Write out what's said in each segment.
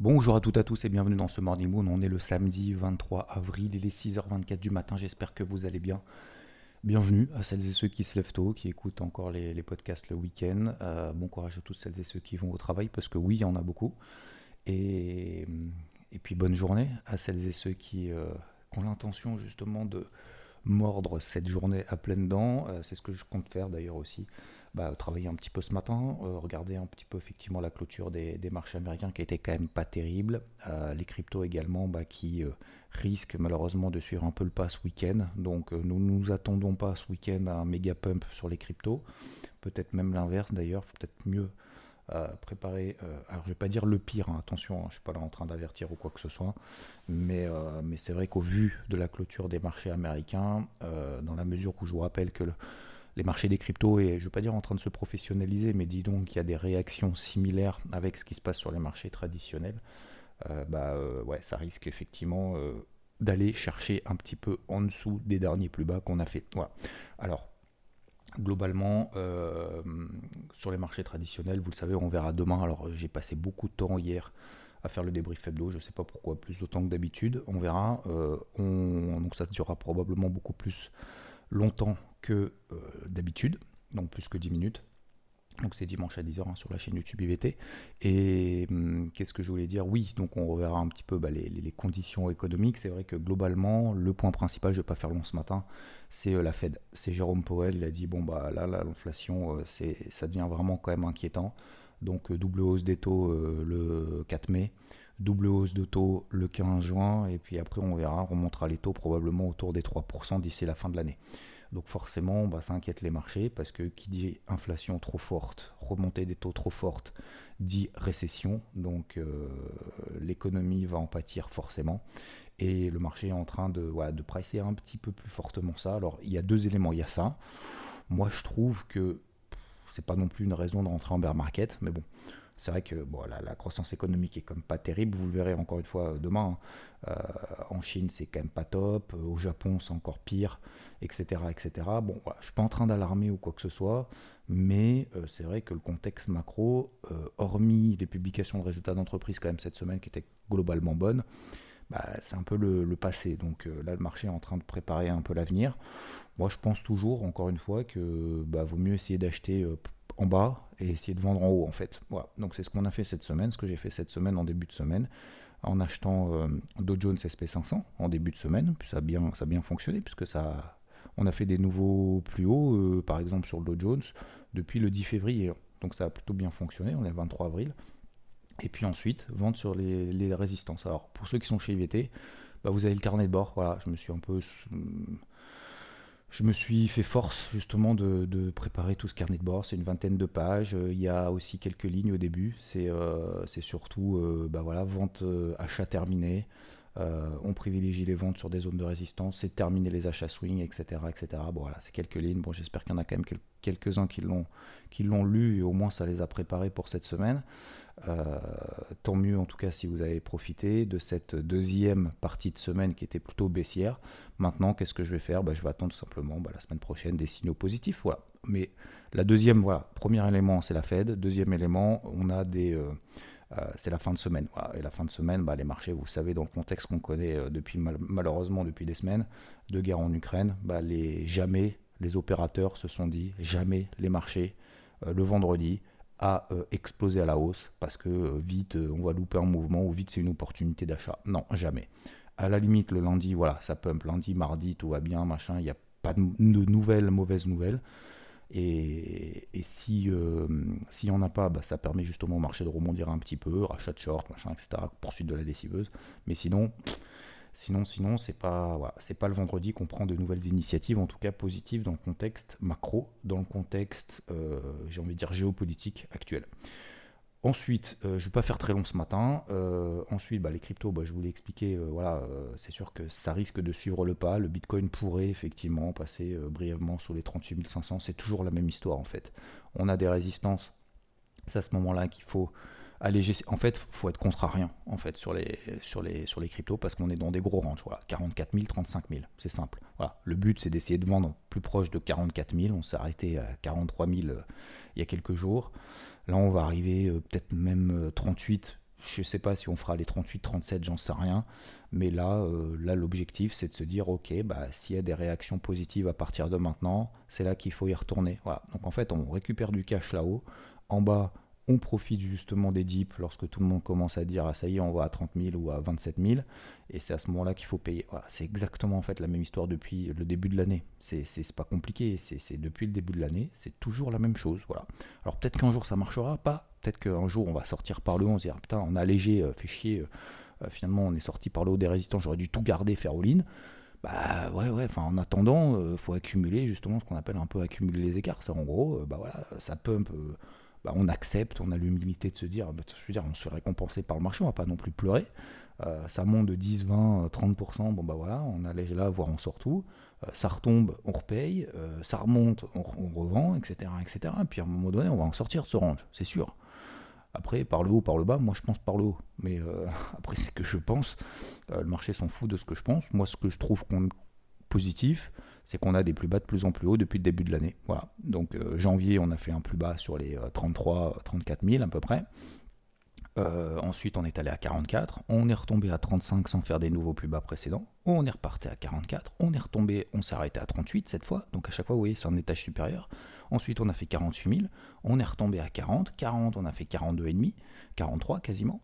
Bonjour à toutes et à tous et bienvenue dans ce Morning Moon. On est le samedi 23 avril, il est 6h24 du matin. J'espère que vous allez bien. Bienvenue à celles et ceux qui se lèvent tôt, qui écoutent encore les, podcasts le week-end. Euh, bon courage à toutes celles et ceux qui vont au travail parce que oui, il y en a beaucoup. Et, puis bonne journée à celles et ceux qui, euh, qui ont l'intention justement de mordre cette journée à pleines dents. Euh, c'est ce que je compte faire d'ailleurs aussi. Bah, travailler un petit peu ce matin, euh, regarder un petit peu effectivement la clôture des, marchés américains qui était quand même pas terrible. Euh, les cryptos également bah, qui euh, risquent malheureusement de suivre un peu le pas ce week-end. Donc nous nous attendons pas ce week-end à un méga pump sur les cryptos. Peut-être même l'inverse d'ailleurs, faut peut-être mieux préparer. alors je vais pas dire le pire, hein, attention, hein, je suis pas là en train d'avertir ou quoi que ce soit, mais, mais c'est vrai qu'au vu de la clôture des marchés américains, dans la mesure où je vous rappelle que le- les marchés des cryptos est, je veux pas dire en train de se professionnaliser, mais dis donc qu'il y a des réactions similaires avec ce qui se passe sur les marchés traditionnels, euh, bah euh, ouais, ça risque effectivement euh, d'aller chercher un petit peu en dessous des derniers plus bas qu'on a fait. Voilà. Alors globalement, sur les marchés traditionnels, vous le savez, on verra demain. Alors, j'ai passé beaucoup de temps hier à faire le débrief hebdo, je ne sais pas pourquoi, plus temps que d'habitude. On verra. On- donc, ça durera probablement beaucoup plus longtemps que euh, d'habitude, donc plus que 10 minutes. Donc c'est dimanche à 10h sur la chaîne YouTube IVT. Et hum, qu'est-ce que je voulais dire? Oui, donc on reverra un petit peu bah, les, conditions économiques. C'est vrai que globalement, le point principal, je ne vais pas faire long ce matin, c'est euh, la Fed. C'est Jérôme Powell, il a dit, bon bah là, l'inflation, euh, ça devient vraiment quand même inquiétant. Donc double hausse des taux le 4 mai, double hausse de taux le 15 juin, et puis après on verra, on remontera les taux probablement autour des 3% d'ici la fin de l'année. Donc forcément, bah, ça inquiète les marchés parce que qui dit inflation trop forte, remontée des taux trop forte, dit récession. Donc euh, l'économie va en pâtir forcément. Et le marché est en train de, voilà, un petit peu plus fortement ça. Alors il y a deux éléments. Il y a ça. Moi je trouve que c'est pas non plus une raison de rentrer en bear market, mais bon. C'est vrai que bon, la, croissance économique est comme pas terrible, vous le verrez encore une fois euh, demain. Euh, en Chine, c'est quand même pas top. Euh, Au Japon, c'est encore pire, etc. etc. Bon, voilà, je suis pas en train d'alarmer ou quoi que ce soit, mais c'est vrai que le contexte macro, hormis les publications de résultats d'entreprise quand même cette semaine qui étaient globalement bonnes, bah, c'est un peu le, passé. Donc là, le marché est en train de préparer un peu l'avenir. Moi, je pense toujours, encore une fois, que bah, vaut mieux essayer d'acheter en bas et essayer de vendre en haut, en fait. Voilà. Donc c'est ce qu'on a fait cette semaine, ce que j'ai fait cette semaine en début de semaine en achetant euh, Dow Jones SP500 en début de semaine, puis ça a bien, ça bien fonctionné puisque ça, on a fait des nouveaux plus hauts, euh, par exemple sur le Dow Jones, depuis le 10 février. Donc ça a plutôt bien fonctionné, on est le 23 avril. Et puis ensuite, vente sur les, les résistances. Alors pour ceux qui sont chez IVT, bah, vous avez le carnet de bord. Voilà, je me suis un peu je me suis fait force justement de, préparer tout ce carnet de bord. C'est une vingtaine de pages. Euh, Il y a aussi quelques lignes au début. C'est euh, surtout euh, bah vente, achat terminé. On privilégie les ventes sur des zones de résistance. C'est terminer les achats swing, etc. etc. Voilà, c'est quelques lignes. Bon, J'espère qu'il y en a quand même quel- quelques-uns qui l'ont lu et au moins ça les a préparés pour cette semaine. Euh, tant mieux en tout cas si vous avez profité de cette deuxième partie de semaine qui était plutôt baissière. Maintenant, qu'est-ce que je vais faire? Bah, Je vais attendre tout simplement bah, la semaine prochaine des signaux positifs. Voilà. Mais la deuxième, voilà, premier élément, c'est la Fed. Deuxième élément, on a des, euh, euh, c'est la fin de semaine. Et la fin de semaine, bah, les marchés, vous savez, dans le contexte qu'on connaît depuis mal- malheureusement depuis des semaines de guerre en Ukraine, bah, jamais les opérateurs se sont dit, jamais les marchés le vendredi à euh, exploser à la hausse parce que euh, vite euh, on va louper un mouvement ou vite c'est une opportunité d'achat. Non, jamais. À la limite, le lundi, voilà, ça pump. Lundi, mardi, tout va bien, machin, il n'y a pas de, nouvelles, mauvaises nouvelles. Et, et si s'il n'y en a pas, bah, ça permet justement au marché de rebondir un petit peu, rachat de short, machin, etc., poursuite de la déciveuse. Mais sinon, Sinon, sinon, c'est pas, pas le vendredi qu'on prend de nouvelles initiatives, en tout cas positives dans le contexte macro, dans le contexte, euh, j'ai envie de dire géopolitique actuel. Ensuite, euh, je ne vais pas faire très long ce matin. Euh, ensuite, bah, les cryptos, bah, je vous l'ai expliqué, voilà, c'est sûr que ça risque de suivre le pas. Le Bitcoin pourrait effectivement passer brièvement sous les 38 500. C'est toujours la même histoire en fait. On a des résistances. C'est à ce moment-là qu'il faut alléger. En fait, faut être contrariant en fait sur les cryptos parce qu'on est dans des gros ranges. Voilà, 44 000, 35 000, c'est simple. Voilà, le but c'est d'essayer de vendre plus proche de 44 000. On s'est arrêté à 43 000 euh, il y a quelques jours. Là, on va arriver euh, peut-être même 38. Euh, Je ne sais pas si on fera les 38, 37, j'en sais rien. Mais là, là l'objectif, c'est de se dire, ok, bah, s'il y a des réactions positives à partir de maintenant, c'est là qu'il faut y retourner. Voilà. Donc en fait, on récupère du cash là-haut. En bas, on profite justement des dips lorsque tout le monde commence à dire ah ça y est on va à 30 000 ou à 27 000 et c'est à ce moment-là qu'il faut payer. C'est exactement en fait la même histoire depuis le début de l'année. C'est, c'est, pas compliqué, c'est, depuis le début de l'année, c'est toujours la même chose. Voilà. Alors peut-être qu'un jour ça marchera pas, peut-être qu'un jour on va sortir par le haut, on se dira putain on a allégé, euh, fait chier, euh, euh, finalement on est sorti par le haut des résistants, j'aurais dû tout garder, faire all-in. Bah ouais ouais, enfin en attendant, faut accumuler justement ce qu'on appelle un peu accumuler les écarts. C'est en gros, bah voilà, ça pump bah, on accepte, on a l'humilité de se dire, bah, je veux dire, on se fait récompenser par le marché, on va pas non plus pleurer. Euh, ça monte de 10, 20, 30%, bon bah voilà, on allège là, voire on sort tout. Euh, ça retombe, on repaye. Euh, ça remonte, on, revend, etc., etc. Et puis à un moment donné, on va en sortir de ce range, c'est sûr. Après, par le haut, par le bas, moi je pense par le haut. Mais après, c'est que je pense. le marché s'en fout de ce que je pense. Moi, ce que je trouve positif, c'est qu'on a des plus bas de plus en plus haut depuis le début de l'année. Voilà. Donc euh, janvier, on a fait un plus bas sur les 33, 34 000 à peu près. Euh, ensuite, on est allé à 44. On est retombé à 35 sans faire des nouveaux plus bas précédents. On est reparti à 44. On est retombé, on s'est arrêté à 38 cette fois. Donc à chaque fois, vous voyez, c'est un étage supérieur. Ensuite, on a fait 48 000. On est retombé à 40. 40, on a fait 42,5. 43 quasiment.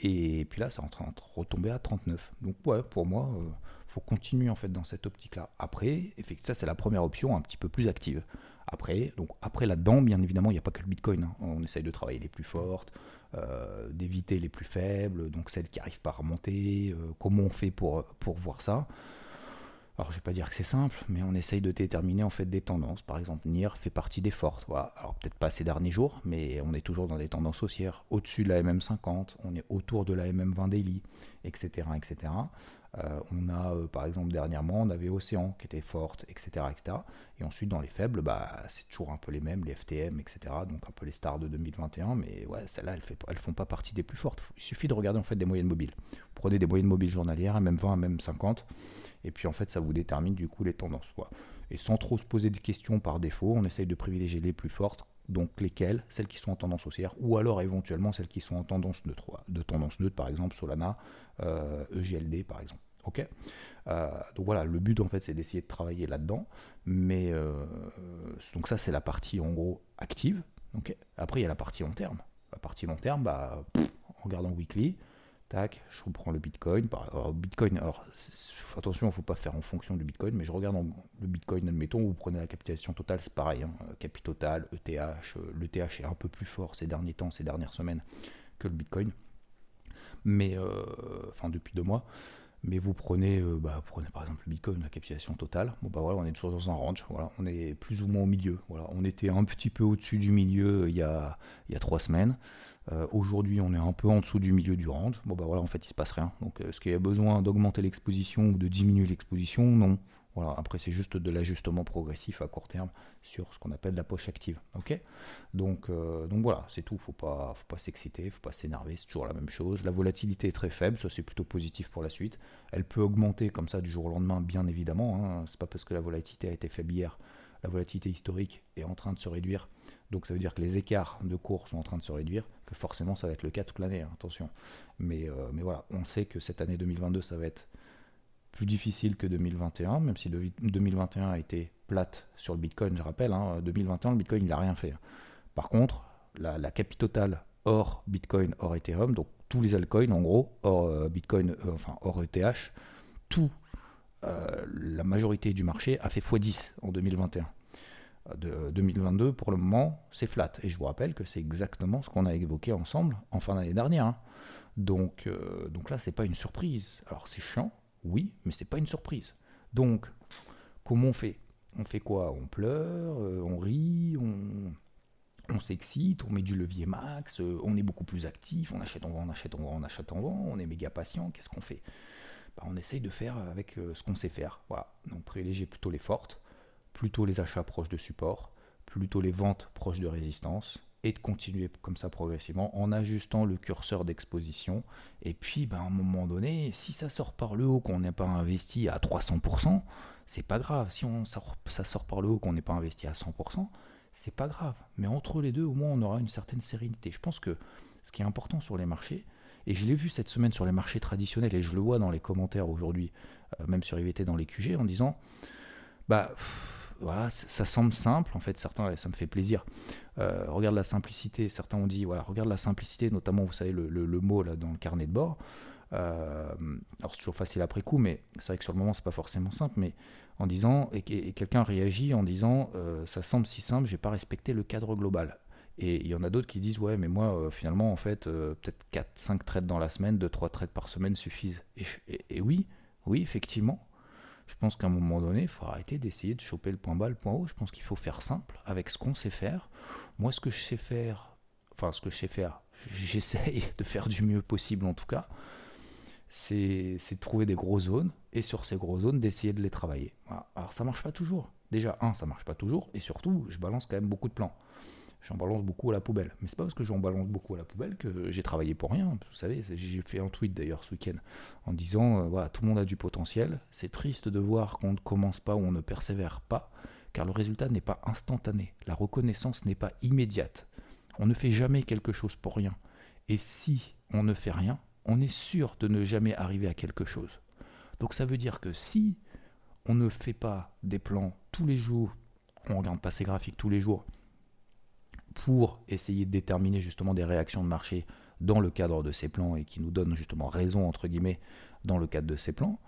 Et puis là, c'est en train de retomber à 39. Donc ouais, pour moi, euh, faut continuer en fait dans cette optique-là. Après, effectivement, ça c'est la première option un petit peu plus active. Après, donc après là-dedans, bien évidemment, il n'y a pas que le Bitcoin. Hein. On essaye de travailler les plus fortes, euh, d'éviter les plus faibles, donc celles qui n'arrivent pas à remonter. Euh, comment on fait pour, pour voir ça alors je vais pas dire que c'est simple, mais on essaye de déterminer en fait des tendances. Par exemple, NIR fait partie des fortes. Voilà. Alors peut-être pas ces derniers jours, mais on est toujours dans des tendances haussières. Au-dessus de la MM50, on est autour de la MM20 daily, etc. etc. Euh, on a, euh, par exemple, dernièrement, on avait Océan qui était forte, etc., etc. Et ensuite, dans les faibles, bah, c'est toujours un peu les mêmes, les FTM, etc. Donc un peu les stars de 2021, mais ouais, celles-là, elles, ne elles font pas partie des plus fortes. Il suffit de regarder en fait des moyennes mobiles. Prenez des moyennes mobiles journalières, même 20, même 50, et puis en fait, ça vous détermine du coup les tendances. Et sans trop se poser des questions par défaut, on essaye de privilégier les plus fortes donc lesquelles? Celles qui sont en tendance haussière, ou alors éventuellement celles qui sont en tendance neutre. De tendance neutre, par exemple, Solana, EGLD, euh, e par exemple. Euh, donc voilà, le but en fait c'est d'essayer de travailler là-dedans. Mais euh, donc ça c'est la partie en gros active. Après il y a la partie long terme. La partie long terme, bah, en regardant weekly, tac, je reprends le Bitcoin. Alors, Bitcoin, alors attention, il ne faut pas faire en fonction du Bitcoin, mais je regarde le Bitcoin, admettons, vous prenez la capitalisation totale, c'est pareil, hein, Capital, ETH, l'ETH est un peu plus fort ces derniers temps, ces dernières semaines que le Bitcoin, mais euh, enfin depuis deux mois. Mais vous prenez, euh, bah, prenez par exemple le Bitcoin, la capitalisation totale. Bon bah on est toujours dans un range. On est plus ou moins au milieu. On était un petit peu au-dessus du milieu euh, il y a, il y a trois semaines. Euh, aujourd'hui, on est un peu en dessous du milieu du range. Bon bah voilà, en fait, il se passe rien. Donc, est-ce qu'il y a besoin d'augmenter l'exposition ou de diminuer l'exposition? Non. Après c'est juste de l'ajustement progressif à court terme sur ce qu'on appelle la poche active. Euh, donc voilà, c'est tout. Faut pas, faut pas s'exciter, faut pas s'énerver. C'est toujours la même chose. La volatilité est très faible, ça c'est plutôt positif pour la suite. Elle peut augmenter comme ça du jour au lendemain, bien évidemment. Hein. C'est pas parce que la volatilité a été faible hier, la volatilité historique est en train de se réduire. Donc ça veut dire que les écarts de cours sont en train de se réduire, que forcément ça va être le cas toute l'année. Hein, attention. Mais, euh, mais voilà, on sait que cette année 2022 ça va être plus difficile que 2021, même si 2021 a été plate sur le Bitcoin, je rappelle, 2021 hein, le Bitcoin il n'a rien fait. Par contre, la, la totale hors Bitcoin, hors Ethereum, donc tous les altcoins en gros, hors euh, Bitcoin, euh, enfin hors ETH, tout, euh, la majorité du marché a fait x10 en 2021. De 2022, pour le moment, c'est flat. Et je vous rappelle que c'est exactement ce qu'on a évoqué ensemble en fin d'année dernière. Hein. Donc, donc là, c'est pas une surprise. Alors c'est chiant, Oui, mais c'est pas une surprise. Donc, comment on fait? On fait quoi? On pleure, euh, on rit, on, on s'excite, on met du levier max, euh, on est beaucoup plus actif, on achète, on vend, on achète, on vend, on achète, on vend, on est méga patient. Qu'est-ce qu'on fait? Bah, On essaye de faire avec euh, ce qu'on sait faire. Voilà. Donc privilégier plutôt les fortes, plutôt les achats proches de support, plutôt les ventes proches de résistance, et de continuer comme ça progressivement en ajustant le curseur d'exposition. Et puis, ben, à un moment donné, si ça sort par le haut, qu'on n'est pas investi à 300%, c'est pas grave. Si on, ça, sort par le haut, qu'on n'est pas investi à 100%, c'est pas grave. Mais entre les deux, au moins, on aura une certaine sérénité. Je pense que ce qui est important sur les marchés, et je l'ai vu cette semaine sur les marchés traditionnels, et je le vois dans les commentaires aujourd'hui, euh, même sur IVT dans les QG, en disant, bah voilà, ça semble simple, en fait, certains, ça me fait plaisir. Euh, regarde la simplicité, certains ont dit, voilà, regarde la simplicité, notamment, vous savez, le, mot là, dans le carnet de bord. Euh, alors c'est toujours facile après coup, mais c'est vrai que sur le moment, c'est pas forcément simple, mais en disant, et, quelqu'un réagit en disant, euh, ça semble si simple, j'ai pas respecté le cadre global. Et il y en a d'autres qui disent, ouais, mais moi, finalement, en fait, peut-être 4-5 trades dans la semaine, 2-3 trades par semaine suffisent. et oui, oui, effectivement, je pense qu'à un moment donné, il faut arrêter d'essayer de choper le point bas, le point haut. Je pense qu'il faut faire simple avec ce qu'on sait faire. Moi, ce que je sais faire, enfin, ce que je sais faire, j'essaye de faire du mieux possible en tout cas, c'est de trouver des grosses zones et sur ces grosses zones, d'essayer de les travailler. Alors, ça marche pas toujours. Déjà, un, ça marche pas toujours et surtout, je balance quand même beaucoup de plans j'en balance beaucoup à la poubelle. Mais c'est pas parce que j'en balance beaucoup à la poubelle que j'ai travaillé pour rien. Vous savez, j'ai fait un tweet d'ailleurs ce week-end en disant euh, voilà, tout le monde a du potentiel. C'est triste de voir qu'on ne commence pas ou on ne persévère pas, car le résultat n'est pas instantané. La reconnaissance n'est pas immédiate. On ne fait jamais quelque chose pour rien. Et si on ne fait rien, on est sûr de ne jamais arriver à quelque chose. Donc ça veut dire que si on ne fait pas des plans tous les jours, on regarde pas ses graphiques tous les jours, pour essayer de déterminer justement des réactions de marché dans le cadre de ces plans et qui nous donnent justement raison entre guillemets dans le cadre de ces plans,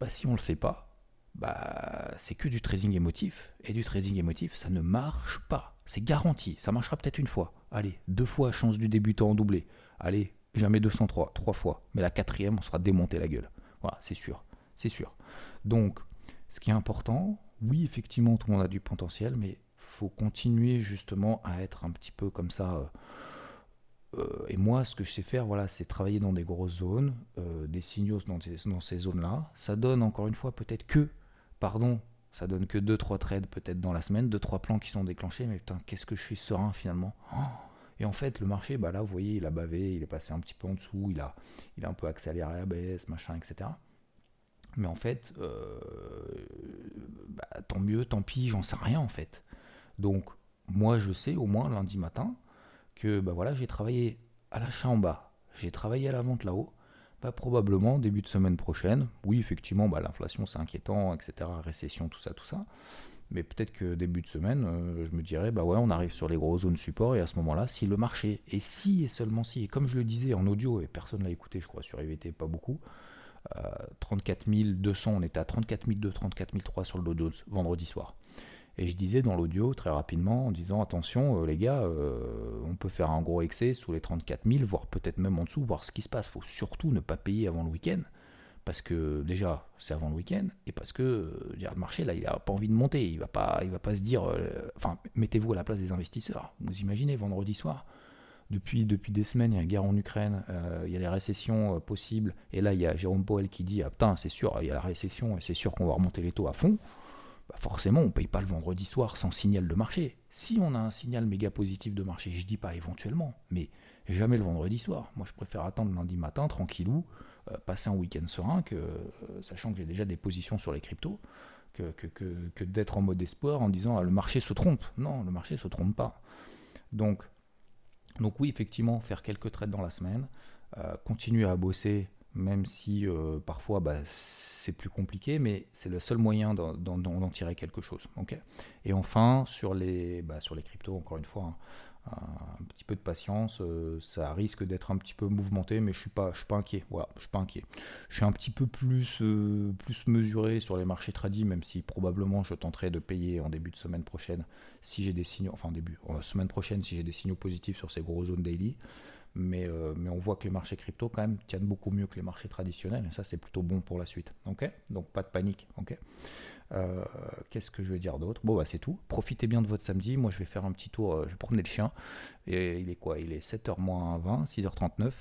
bah, si on ne le fait pas, bah, c'est que du trading émotif. Et du trading émotif, ça ne marche pas. C'est garanti. Ça marchera peut-être une fois. Allez, deux fois chance du débutant en doublé. Allez, jamais 203, trois fois. Mais la quatrième, on se fera démonter la gueule. Voilà, c'est sûr. C'est sûr. Donc, ce qui est important, oui, effectivement, tout le monde a du potentiel, mais faut continuer justement à être un petit peu comme ça. Euh, euh, et moi, ce que je sais faire, voilà, c'est travailler dans des grosses zones, euh, des signaux dans, ces zones-là. Ça donne encore une fois peut-être que, pardon, ça donne que 2-3 trades peut-être dans la semaine, 2-3 plans qui sont déclenchés, mais putain, qu'est-ce que je suis serein finalement. Oh et en fait, le marché, bah là, vous voyez, il a bavé, il est passé un petit peu en dessous, il a, il a un peu accéléré à la baisse, machin, etc. Mais en fait, bah, tant mieux, tant pis, j'en sais rien en fait. Donc, moi, je sais au moins lundi matin que bah voilà, j'ai travaillé à l'achat en bas, j'ai travaillé à la vente là-haut. Bah, probablement début de semaine prochaine. Oui, effectivement, bah, l'inflation c'est inquiétant, etc. Récession, tout ça, tout ça. Mais peut-être que début de semaine, euh, je me dirais, bah ouais, on arrive sur les grosses zones support et à ce moment-là, si le marché, et si et seulement si, et comme je le disais en audio, et personne ne l'a écouté, je crois, sur IVT, pas beaucoup, 34 euh, 200, on était à 34 200, 34 300 sur le Dow Jones vendredi soir. Et je disais dans l'audio très rapidement en disant attention euh, les gars, euh, on peut faire un gros excès sous les 34 000, voire peut-être même en dessous, voir ce qui se passe. Faut surtout ne pas payer avant le week-end. Parce que déjà, c'est avant le week-end, et parce que euh, le marché, là, il n'a pas envie de monter. Il va, pas, il va pas se dire. enfin, mettez-vous à la place des investisseurs. Vous imaginez, vendredi soir, depuis, des semaines, il y a une guerre en Ukraine, il y a les récessions possibles, et là, il y a Jérôme Powell qui dit Ah putain, c'est sûr, il y a la récession, et c'est sûr qu'on va remonter les taux à fond. Bah, forcément, on ne paye pas le vendredi soir sans signal de marché. Si on a un signal méga positif de marché, je dis pas éventuellement, mais jamais le vendredi soir. Moi, je préfère attendre lundi matin, tranquillou, euh, passer un week-end serein, que, euh, sachant que j'ai déjà des positions sur les cryptos, que, que, d'être en mode espoir en disant ah, le marché se trompe. Non, le marché se trompe pas. Donc, donc oui, effectivement, faire quelques trades dans la semaine, euh, continuer à bosser même si euh, parfois bah, c'est plus compliqué, mais c'est le seul moyen d'en tirer quelque chose. et enfin, sur les, bah, sur les cryptos, encore une fois, hein, un, petit peu de patience, euh, ça risque d'être un petit peu mouvementé, mais je suis pas, je suis pas inquiet. Voilà, je suis pas un petit peu plus, euh, plus mesuré sur les marchés tradis, même si probablement je tenterai de payer en début de semaine prochaine si j'ai des signaux, enfin semaine prochaine si j'ai des signaux positifs sur ces gros zones daily. Mais, mais on voit que les marchés crypto quand même tiennent beaucoup mieux que les marchés traditionnels, et ça c'est plutôt bon pour la suite. Ok? Donc pas de panique. Ok? Euh, qu'est-ce que je vais dire d'autre? Bon, bah, c'est tout. Profitez bien de votre samedi. Moi, je vais faire un petit tour. Euh, je vais promener le chien. Et il est quoi? Il est 7h moins 20, 6h39.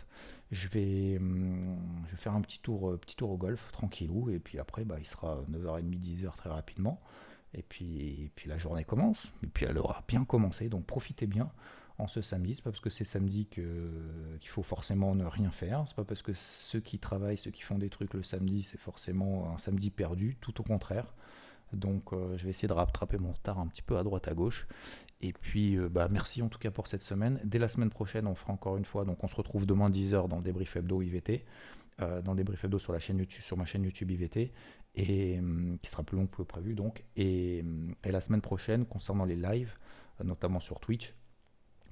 Je vais, hum, je vais faire un petit tour, euh, petit tour au golf, tranquillou. Et puis après, bah, il sera 9h30, 10h très rapidement. Et puis, et puis la journée commence. Et puis elle aura bien commencé. Donc profitez bien en ce samedi. C'est pas parce que c'est samedi qu'il faut forcément ne rien faire. C'est pas parce que ceux qui travaillent, ceux qui font des trucs le samedi, c'est forcément un samedi perdu. Tout au contraire. Donc euh, je vais essayer de rattraper mon retard un petit peu à droite à gauche. Et puis euh, bah, merci en tout cas pour cette semaine. Dès la semaine prochaine, on fera encore une fois. Donc on se retrouve demain 10h dans le débrief hebdo IVT. Euh, dans le débrief hebdo sur, la chaîne YouTube, sur ma chaîne YouTube IVT. Et hum, qui sera plus long que prévu donc. Hum, et la semaine prochaine, concernant les lives, notamment sur Twitch,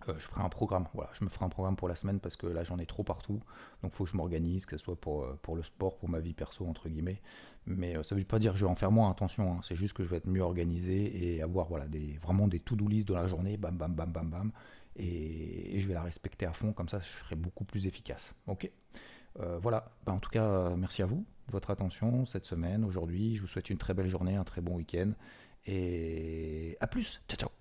euh, je ferai un programme. Voilà, je me ferai un programme pour la semaine parce que là j'en ai trop partout. Donc il faut que je m'organise, que ce soit pour, euh, pour le sport, pour ma vie perso, entre guillemets. Mais euh, ça ne veut pas dire que je vais en faire moins, attention. Hein. C'est juste que je vais être mieux organisé et avoir voilà, des, vraiment des to-do list de la journée, bam, bam, bam, bam, bam. Et, je vais la respecter à fond, comme ça je serai beaucoup plus efficace. Ok Voilà, bah, en tout cas, merci à vous de votre attention cette semaine, aujourd'hui. Je vous souhaite une très belle journée, un très bon week-end. Et à plus. Ciao, ciao.